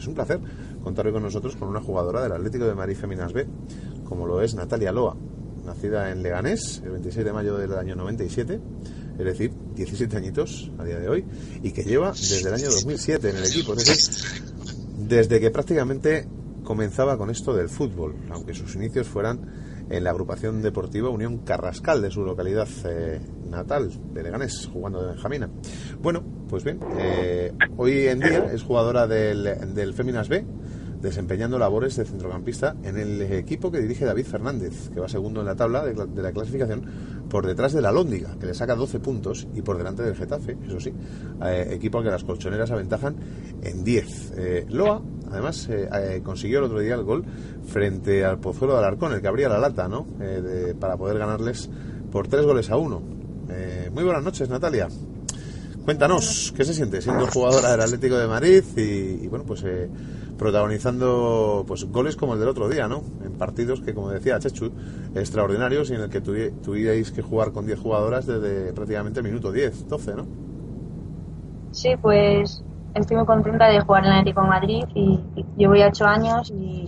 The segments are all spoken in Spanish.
Es un placer contar hoy con nosotros con una jugadora del Atlético de Madrid Feminas B, como lo es Natalia Loa, nacida en Leganés el 26 de mayo del año 97, es decir, 17 añitos a día de hoy, y que lleva desde el año 2007 en el equipo, es decir, desde que prácticamente comenzaba con esto del fútbol, aunque sus inicios fueran en la agrupación deportiva Unión Carrascal de su localidad eh, natal, de Leganés, jugando de Benjamina. Bueno, pues bien, eh, hoy en día es jugadora del, del Féminas B, desempeñando labores de centrocampista en el equipo que dirige David Fernández, que va segundo en la tabla de, de la clasificación, por detrás de la Lóndiga, que le saca 12 puntos, y por delante del Getafe, eso sí, eh, equipo al que las colchoneras aventajan en 10. Eh, Loa, además, eh, eh, consiguió el otro día el gol frente al Pozuelo de Alarcón, el que abría la lata, ¿no? Eh, de- para poder ganarles por tres goles a uno. Eh, muy buenas noches, Natalia. Cuéntanos, ¿qué se siente siendo jugadora del Atlético de Madrid y, y, bueno, pues eh, protagonizando pues goles como el del otro día, ¿no? En partidos que, como decía Chechu, extraordinarios y en el que tuvi- tuvierais que jugar con 10 jugadoras desde prácticamente el minuto 10, 12, ¿no? Sí, pues estoy muy contenta de jugar en el Atlético de Madrid y, y llevo ya ocho años y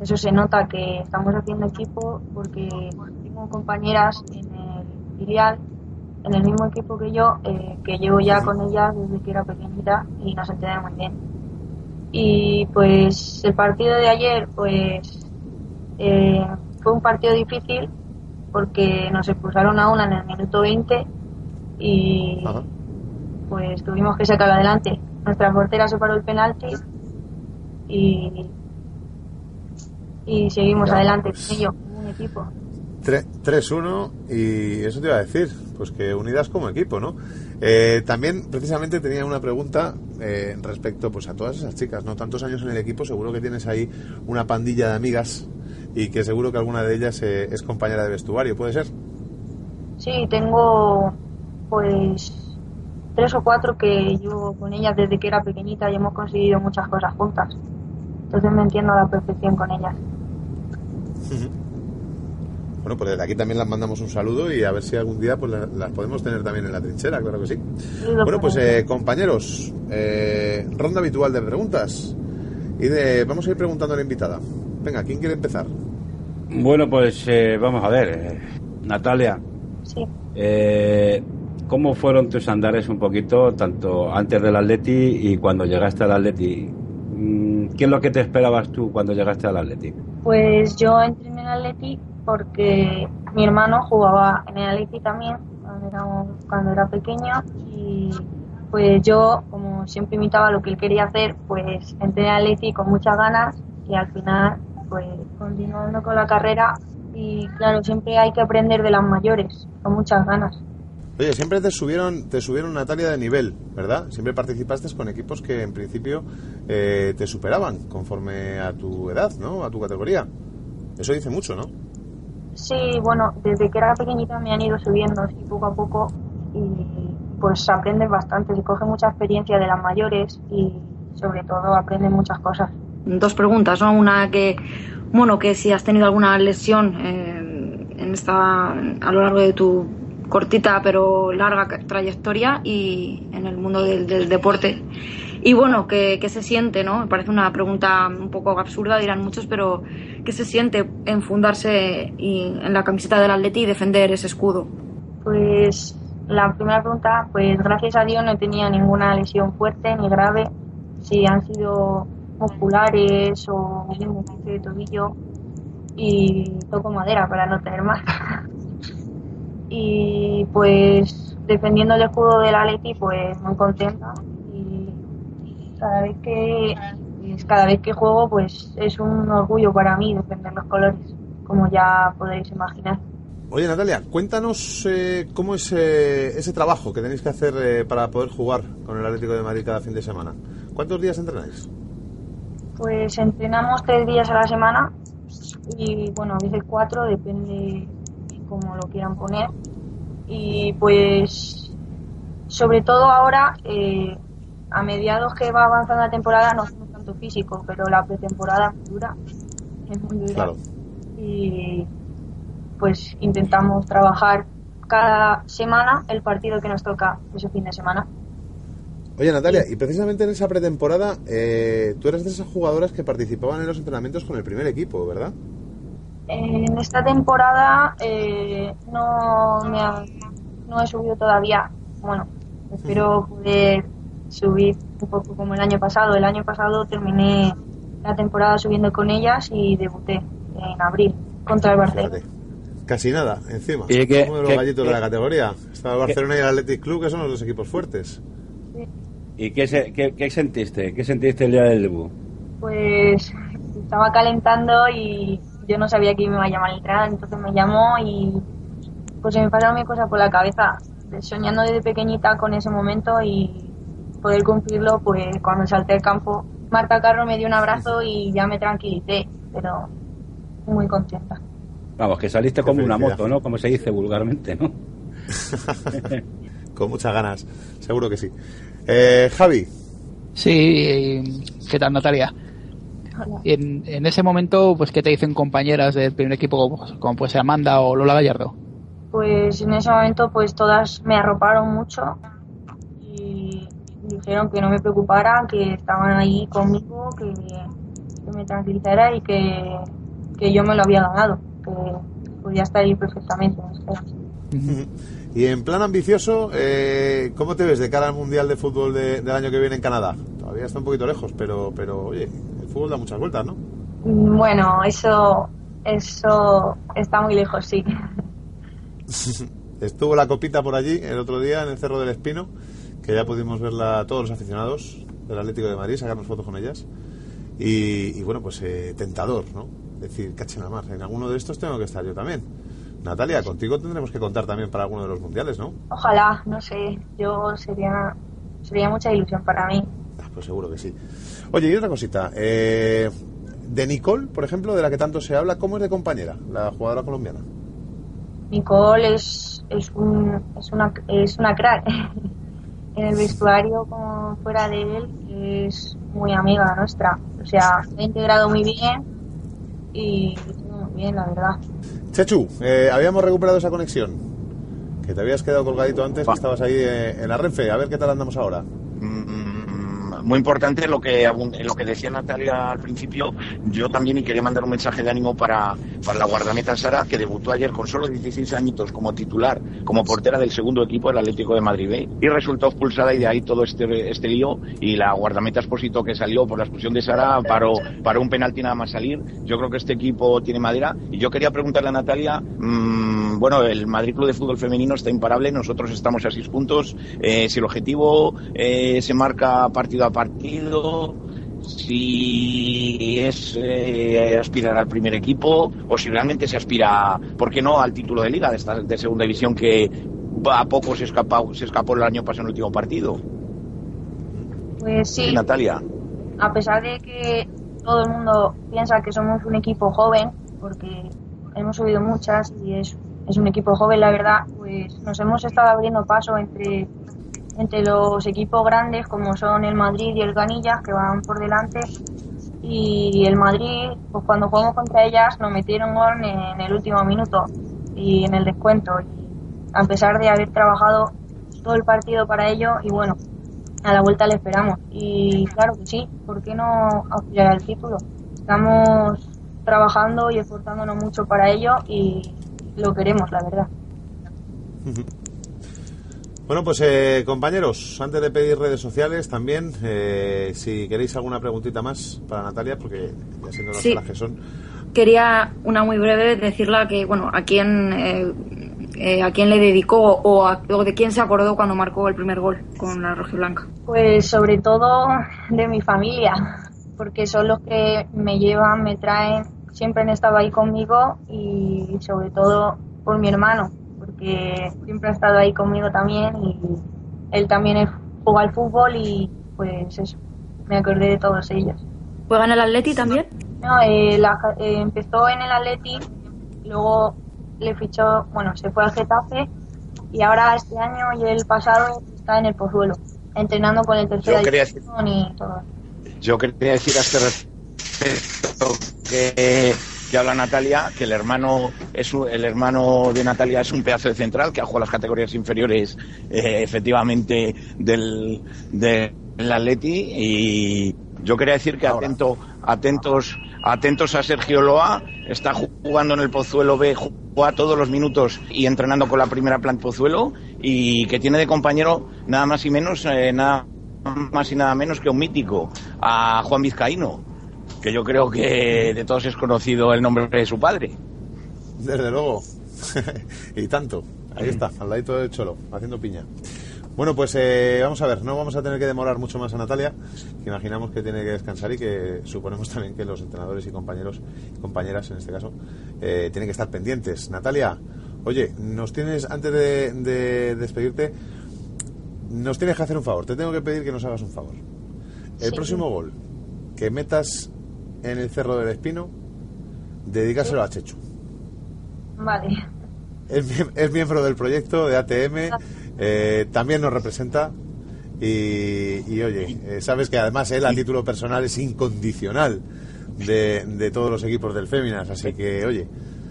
eso se nota que estamos haciendo equipo porque tengo compañeras en el filial, en el mismo equipo que yo, eh, que llevo ya con ellas desde que era pequeñita y nos entendemos muy bien. Y pues el partido de ayer, pues eh, fue un partido difícil porque nos expulsaron a una en el minuto 20 y Ajá. pues tuvimos que sacar adelante. Nuestra portera se paró el penalti y, y seguimos Ya, adelante pues. con ello, como un equipo. Tre- 3-1 y eso te iba a decir, pues que unidas como equipo, ¿no? Eh, también precisamente tenía una pregunta eh, respecto pues a todas esas chicas, ¿no? Tantos años en el equipo, seguro que tienes ahí una pandilla de amigas y que seguro que alguna de ellas eh, es compañera de vestuario, ¿puede ser? Sí, tengo pues tres o cuatro que llevo con ellas desde que era pequeñita y hemos conseguido muchas cosas juntas. Entonces me entiendo a la perfección con ellas. Bueno, pues desde aquí también las mandamos un saludo y a ver si algún día pues la- las podemos tener también en la trinchera, claro que sí. Bueno, pues eh, compañeros, eh, ronda habitual de preguntas. Y de, vamos a ir preguntando a la invitada. Venga, ¿quién quiere empezar? Bueno, pues eh, vamos a ver, eh, Natalia, Sí, eh, ¿cómo fueron tus andares un poquito, tanto antes del Atleti y cuando llegaste al Atleti? Mm, ¿Qué es lo que te esperabas tú cuando llegaste al Atleti? Pues yo entré en el Atleti porque mi hermano jugaba en el Atleti también cuando era, cuando era pequeño y pues yo, como siempre imitaba lo que él quería hacer, pues entré en el Atleti con muchas ganas y al final pues continuando con la carrera y claro, siempre hay que aprender de las mayores, con muchas ganas. Oye, siempre te subieron, te subieron Natalia de nivel, ¿verdad? Siempre participaste con equipos que en principio eh, te superaban conforme a tu edad, ¿no? A tu categoría. Eso dice mucho, ¿no? Sí, bueno, desde que era pequeñita me han ido subiendo así poco a poco y pues aprendes bastante, se coge mucha experiencia de las mayores y sobre todo aprendes muchas cosas. dos preguntas, ¿no? Una que, bueno, que si has tenido alguna lesión eh, en esta, a lo largo de tu cortita pero larga trayectoria y en el mundo del, deporte. Y bueno, ¿qué, qué se siente, no? Me parece una pregunta un poco absurda, dirán muchos, pero ¿qué se siente enfundarse y, en la camiseta del Atleti y defender ese escudo? Pues la primera pregunta, pues gracias a Dios no tenido ninguna lesión fuerte ni grave. Si han sido musculares o un de tobillo y toco madera para no tener más. y pues defendiendo el escudo del Atleti, pues muy contenta y cada vez que cada vez que juego, pues es un orgullo para mí defender los colores, como ya podéis imaginar. Oye, Natalia, cuéntanos eh, cómo es eh, ese trabajo que tenéis que hacer eh, para poder jugar con el Atlético de Madrid cada fin de semana. ¿Cuántos días entrenáis? Pues entrenamos tres días a la semana y bueno, a veces cuatro, depende cómo lo quieran poner. Y pues sobre todo ahora, eh, a mediados que va avanzando la temporada, no hacemos tanto físico, pero la pretemporada dura, es muy dura. Claro. Y pues intentamos trabajar cada semana el partido que nos toca ese fin de semana. Oye, Natalia, y precisamente en esa pretemporada, eh, tú eres de esas jugadoras que participaban en los entrenamientos con el primer equipo, ¿verdad? En esta temporada eh, no, me ha- no he subido todavía. Bueno, espero poder subir un poco como el año pasado. El año pasado terminé la temporada subiendo con ellas y debuté en abril contra el Barcelona. Casi nada, encima. Y que- Uno de los que- gallitos de la categoría. Está el Barcelona y el Athletic Club, que son los dos equipos fuertes. ¿Y qué, se- qué, qué sentiste? ¿Qué sentiste el día del debut? Pues estaba calentando y yo no sabía que me iba a llamar el entrenador, entonces me llamó y pues se me pasaron mil cosas por la cabeza, soñando desde pequeñita con ese momento y poder cumplirlo, pues cuando salté al campo, Marta Carro me dio un abrazo y ya me tranquilicé, pero muy contenta. Vamos, que saliste Qué como una moto, ¿no? Como se dice vulgarmente, ¿no? Con muchas ganas, seguro que sí. Eh, Javi, Sí, ¿qué tal Natalia? En, en ese momento, pues, ¿qué te dicen compañeras del primer equipo como, como puede ser Amanda o Lola Gallardo? Pues en ese momento pues todas me arroparon mucho y dijeron que no me preocupara, que estaban ahí conmigo, que, que me tranquilizara y que, que yo me lo había ganado, que podía estar ahí perfectamente. y en plan ambicioso, eh, ¿cómo te ves de cara al Mundial de Fútbol de- del año que viene en Canadá? Todavía está un poquito lejos, pero, pero oye, fútbol da muchas vueltas, ¿no? Bueno, eso, eso está muy lejos, sí. Estuvo la copita por allí el otro día en el Cerro del Espino, que ya pudimos verla todos los aficionados del Atlético de Madrid, sacarnos fotos con ellas. Y, y bueno, pues eh, tentador, ¿no? Decir, caché la mar, en alguno de estos tengo que estar yo también. Natalia, contigo tendremos que contar también para alguno de los mundiales, ¿no? Ojalá, no sé, yo sería, sería mucha ilusión para mí. Pues seguro que sí. Oye, y otra cosita. eh, de Nicole, por ejemplo, de la que tanto se habla, ¿cómo es de compañera, la jugadora colombiana? Nicole es, es, un, es, una, es una crack. en el vestuario, como fuera de él, es muy amiga nuestra. O sea, se ha integrado muy bien y todo muy bien, la verdad. Chechu, eh, habíamos recuperado esa conexión. Que te habías quedado colgadito antes, que estabas ahí eh, en la Renfe. A ver qué tal andamos ahora. Muy importante lo que lo que decía Natalia al principio. Yo también y quería mandar un mensaje de ánimo para, para la guardameta Sara, que debutó ayer con solo 16 añitos como titular, como portera del segundo equipo del Atlético de Madrid B, y resultó expulsada y de ahí todo este, este lío. Y la guardameta Esposito que salió por la expulsión de Sara paró, paró un penalti nada más salir. Yo creo que este equipo tiene madera. Y yo quería preguntarle a Natalia, mm, bueno, el Madrid Club de Fútbol Femenino está imparable, nosotros estamos a seis puntos. Eh, si el objetivo eh, se marca partido a partido, si es eh, aspirar al primer equipo o si realmente se aspira, ¿por qué no?, al título de liga de, esta, de segunda división que a poco se, escapa, se escapó el año pasado en el último partido. Pues sí, Natalia. a pesar de que todo el mundo piensa que somos un equipo joven, porque hemos subido muchas y es, es un equipo joven, la verdad, pues nos hemos estado abriendo paso entre, entre los equipos grandes como son el Madrid y el Ganillas, que van por delante. Y el Madrid, pues cuando jugamos contra ellas, nos metieron gol en el último minuto y en el descuento. Y a pesar de haber trabajado todo el partido para ello, y bueno, a la vuelta le esperamos. Y claro sí, ¿por qué no aspirar al título? Estamos trabajando y esforzándonos mucho para ello y lo queremos, la verdad. Bueno, pues eh, compañeros, antes de pedir redes sociales también, eh, si queréis alguna preguntita más para Natalia, porque ya siendo las Sí. horas que son. Quería una muy breve decirla que, bueno, a quién, eh, eh, a quién le dedicó o, a- o de quién se acordó cuando marcó el primer gol con la rojiblanca. Pues sobre todo de mi familia, porque son los que me llevan, me traen, siempre han estado ahí conmigo y sobre todo por mi hermano, porque siempre ha estado ahí conmigo también y él también juega al fútbol y pues eso, me acordé de todos ellos. ¿Juega en el Atleti también? No, eh, la- eh, empezó en el Atleti, luego le fichó, bueno, se fue al Getafe y ahora este año y el pasado está en el Pozuelo, entrenando con el tercera Yo quería división y todo. Yo quería decir a este respecto que, que habla Natalia, que el hermano es un- el hermano de Natalia es un pedazo de central que ha jugado las categorías inferiores eh, efectivamente del, del Atleti. Y yo quería decir que atento, atentos, atentos a Sergio Loa, está jugando en el Pozuelo B, juega todos los minutos y entrenando con la primera planta Pozuelo. Y que tiene de compañero nada más y menos, eh, nada más y nada menos que un mítico, a Juan Vizcaíno, que yo creo que de todos es conocido el nombre de su padre. Desde luego. y tanto. Ahí está, al ladito del Cholo, haciendo piña. Bueno, pues eh, vamos a ver, no vamos a tener que demorar mucho más a Natalia, que imaginamos que tiene que descansar y que suponemos también que los entrenadores y compañeros, compañeras en este caso, eh, tienen que estar pendientes. Natalia, oye, nos tienes, antes de, de despedirte, nos tienes que hacer un favor, te tengo que pedir que nos hagas un favor. El Sí. próximo gol que metas en el Cerro del Espino, dedícaselo a Chechu. Vale. Es, mie- es miembro del proyecto de ATM, eh, también nos representa y, y, oye, eh, sabes que además él a título personal es incondicional de, de todos los equipos del Féminas, así que oye,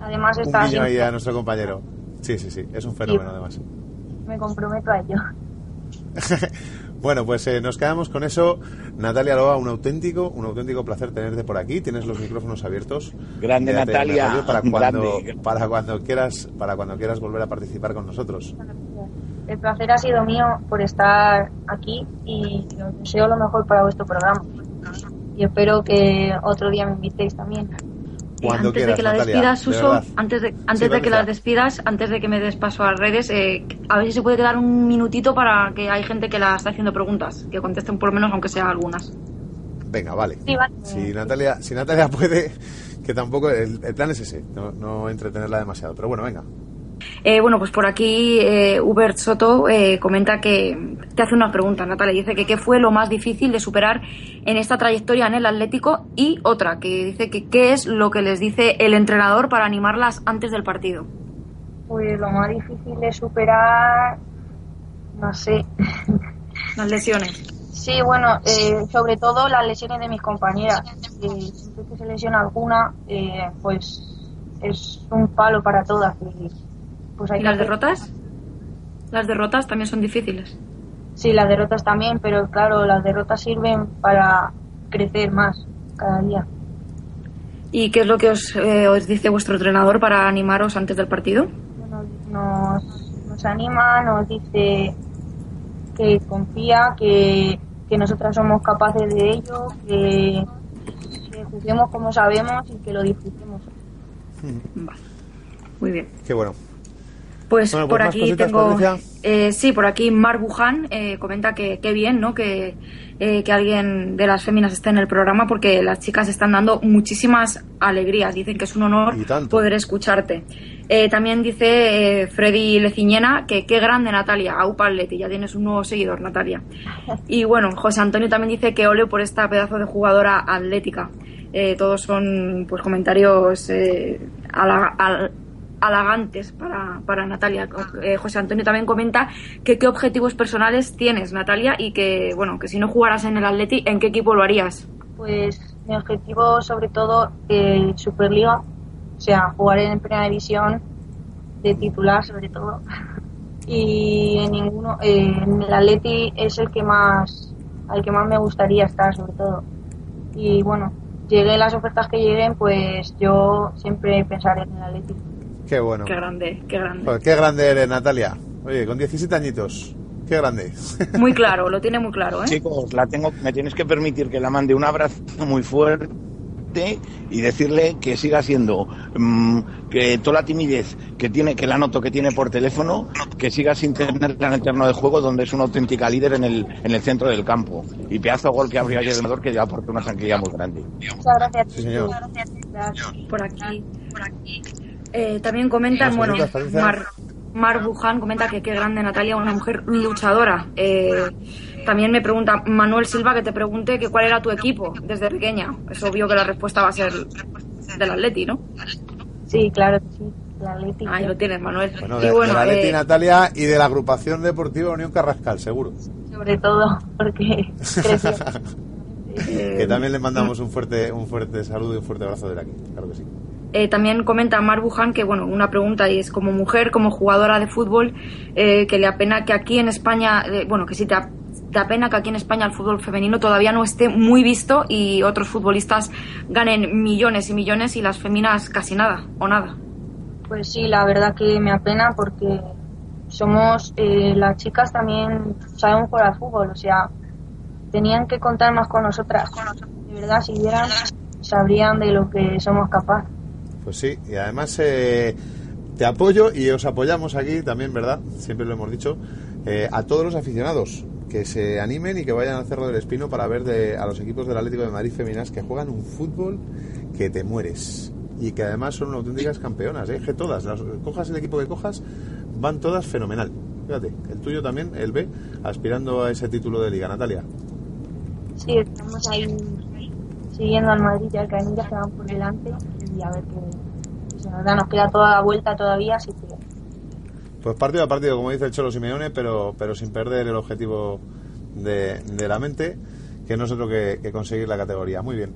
Además un está guiño ahí a nuestro compañero. Sí, sí, sí, es un fenómeno además. me comprometo a ello. Bueno, pues eh, nos quedamos con eso. Natalia Loa, un auténtico, un auténtico placer tenerte por aquí. Tienes los micrófonos abiertos. Grande Natalia, Radio para cuando, grande. para cuando quieras, para cuando quieras volver a participar con nosotros. El placer ha sido mío por estar aquí y os deseo lo mejor para vuestro programa. Y espero que otro día me invitéis también. Cuando antes quieras, de que la Natalia, despidas, de Suso, antes de, antes Sí, de que las despidas, antes de que me des paso a redes, eh, a ver si se puede quedar un minutito para que hay gente que la está haciendo preguntas, que contesten por lo menos, aunque sea algunas. Venga, vale. Sí, vale. Si Natalia, si Natalia puede, que tampoco, el, el plan es ese, no, no entretenerla demasiado. Pero bueno, venga. Eh, bueno, pues por aquí eh, Hubert Soto eh, comenta que te hace una pregunta, Natalia. Dice que qué fue lo más difícil de superar en esta trayectoria en el Atlético y otra que dice que qué es lo que les dice el entrenador para animarlas antes del partido. Pues lo más difícil de superar, no sé. Las lesiones. Sí, bueno, eh, sobre todo las lesiones de mis compañeras. Eh, siempre que se lesiona alguna, eh, pues es un palo para todas. Y, pues hay ¿Y que las hacer- derrotas? Las derrotas también son difíciles. Sí, las derrotas también, pero claro, las derrotas sirven para crecer más cada día. ¿Y qué es lo que os, eh, os dice vuestro entrenador para animaros antes del partido? Nos, nos, anima, nos dice que confía, que, que nosotras somos capaces de ello, que, que juguemos como sabemos y que lo disfrutemos. Vale. Muy bien. Qué bueno. Pues Bueno, pues por aquí cositas, tengo. Eh, sí, por aquí Mar Buján eh, comenta que qué bien, ¿no? Que, eh, que alguien de las féminas esté en el programa porque las chicas están dando muchísimas alegrías. Dicen que es un honor poder escucharte. Eh, también dice eh, Freddy Leciñena que qué grande Natalia, Aupa Atleti, ya tienes un nuevo seguidor, Natalia. Y bueno, José Antonio también dice que ole por esta pedazo de jugadora atlética. Eh, todos son pues comentarios eh, hala- al- halagantes para, para Natalia. Eh, José Antonio también comenta que qué objetivos personales tienes, Natalia, y que, bueno, que si no jugaras en el Atleti, ¿en qué equipo lo harías? Pues mi objetivo sobre todo eh, Superliga, o sea, jugar en primera división de titular sobre todo. Y en ninguno, eh, en el Atleti es el que más, al que más me gustaría estar sobre todo. Y bueno, lleguen las ofertas que lleguen, pues yo siempre pensaré en el Atleti. Qué bueno. Qué grande, qué grande. Joder, qué grande eres, Natalia. Oye, con 17 añitos. Qué grande. Muy claro, lo tiene muy claro, ¿eh? Chicos, la tengo, me tienes que permitir que la mande un abrazo muy fuerte y decirle que siga siendo mm, que toda la timidez que tiene, que la noto que tiene por teléfono, que siga sin tenerla en el terreno de juego donde es una auténtica líder en el, en el centro del campo. Y pedazo de gol que abrió ayer el entrenador que le aportó una tranquilidad muy grande. Muchas gracias. Sí, señor. Gracias. por aquí. Eh, también comentan, bueno. Mar, Mar Buján comenta que qué grande Natalia, una mujer luchadora. Eh, También me pregunta Manuel Silva que te pregunte que cuál era tu equipo desde pequeña. Es obvio que la respuesta va a ser del Atleti, ¿no? Sí, claro que sí. Atleti. Ahí lo tienes, Manuel. Bueno, y de, bueno, de la Leti eh, Natalia y de la agrupación deportiva Unión Carrascal, seguro. Sobre todo porque creció. que también le mandamos un fuerte, un fuerte saludo y un fuerte abrazo de aquí, claro que sí. Eh, también comenta Mar Buján que, bueno, una pregunta y es como mujer, como jugadora de fútbol, eh, que le apena que aquí en España, eh, bueno, que sí te, ap- te apena que aquí en España el fútbol femenino todavía no esté muy visto y otros futbolistas ganen millones y millones y las feminas casi nada o nada. Pues sí, la verdad que me apena porque somos, eh, las chicas también sabemos jugar al fútbol, o sea, tenían que contar más con nosotras. De verdad, si vieran, sabrían de lo que somos capaces. Pues sí, y además eh, te apoyo y os apoyamos aquí también, ¿verdad? Siempre lo hemos dicho, eh, a todos los aficionados que se animen y que vayan al Cerro del Espino para ver de- a los equipos del Atlético de Madrid femeninas que juegan un fútbol que te mueres y que además son auténticas campeonas, ¿eh? que todas, cojas el equipo que cojas, van todas fenomenal. Fíjate, el tuyo también, el B, aspirando a ese título de liga, Natalia. Sí, estamos ahí siguiendo al Madrid, ya que ya se van por delante y a ver qué se nos. Nos queda toda la vuelta todavía, así que Pues partido a partido, como dice el Cholo Simeone, pero, pero sin perder el objetivo de, de la mente, que no es otro que conseguir la categoría. Muy bien.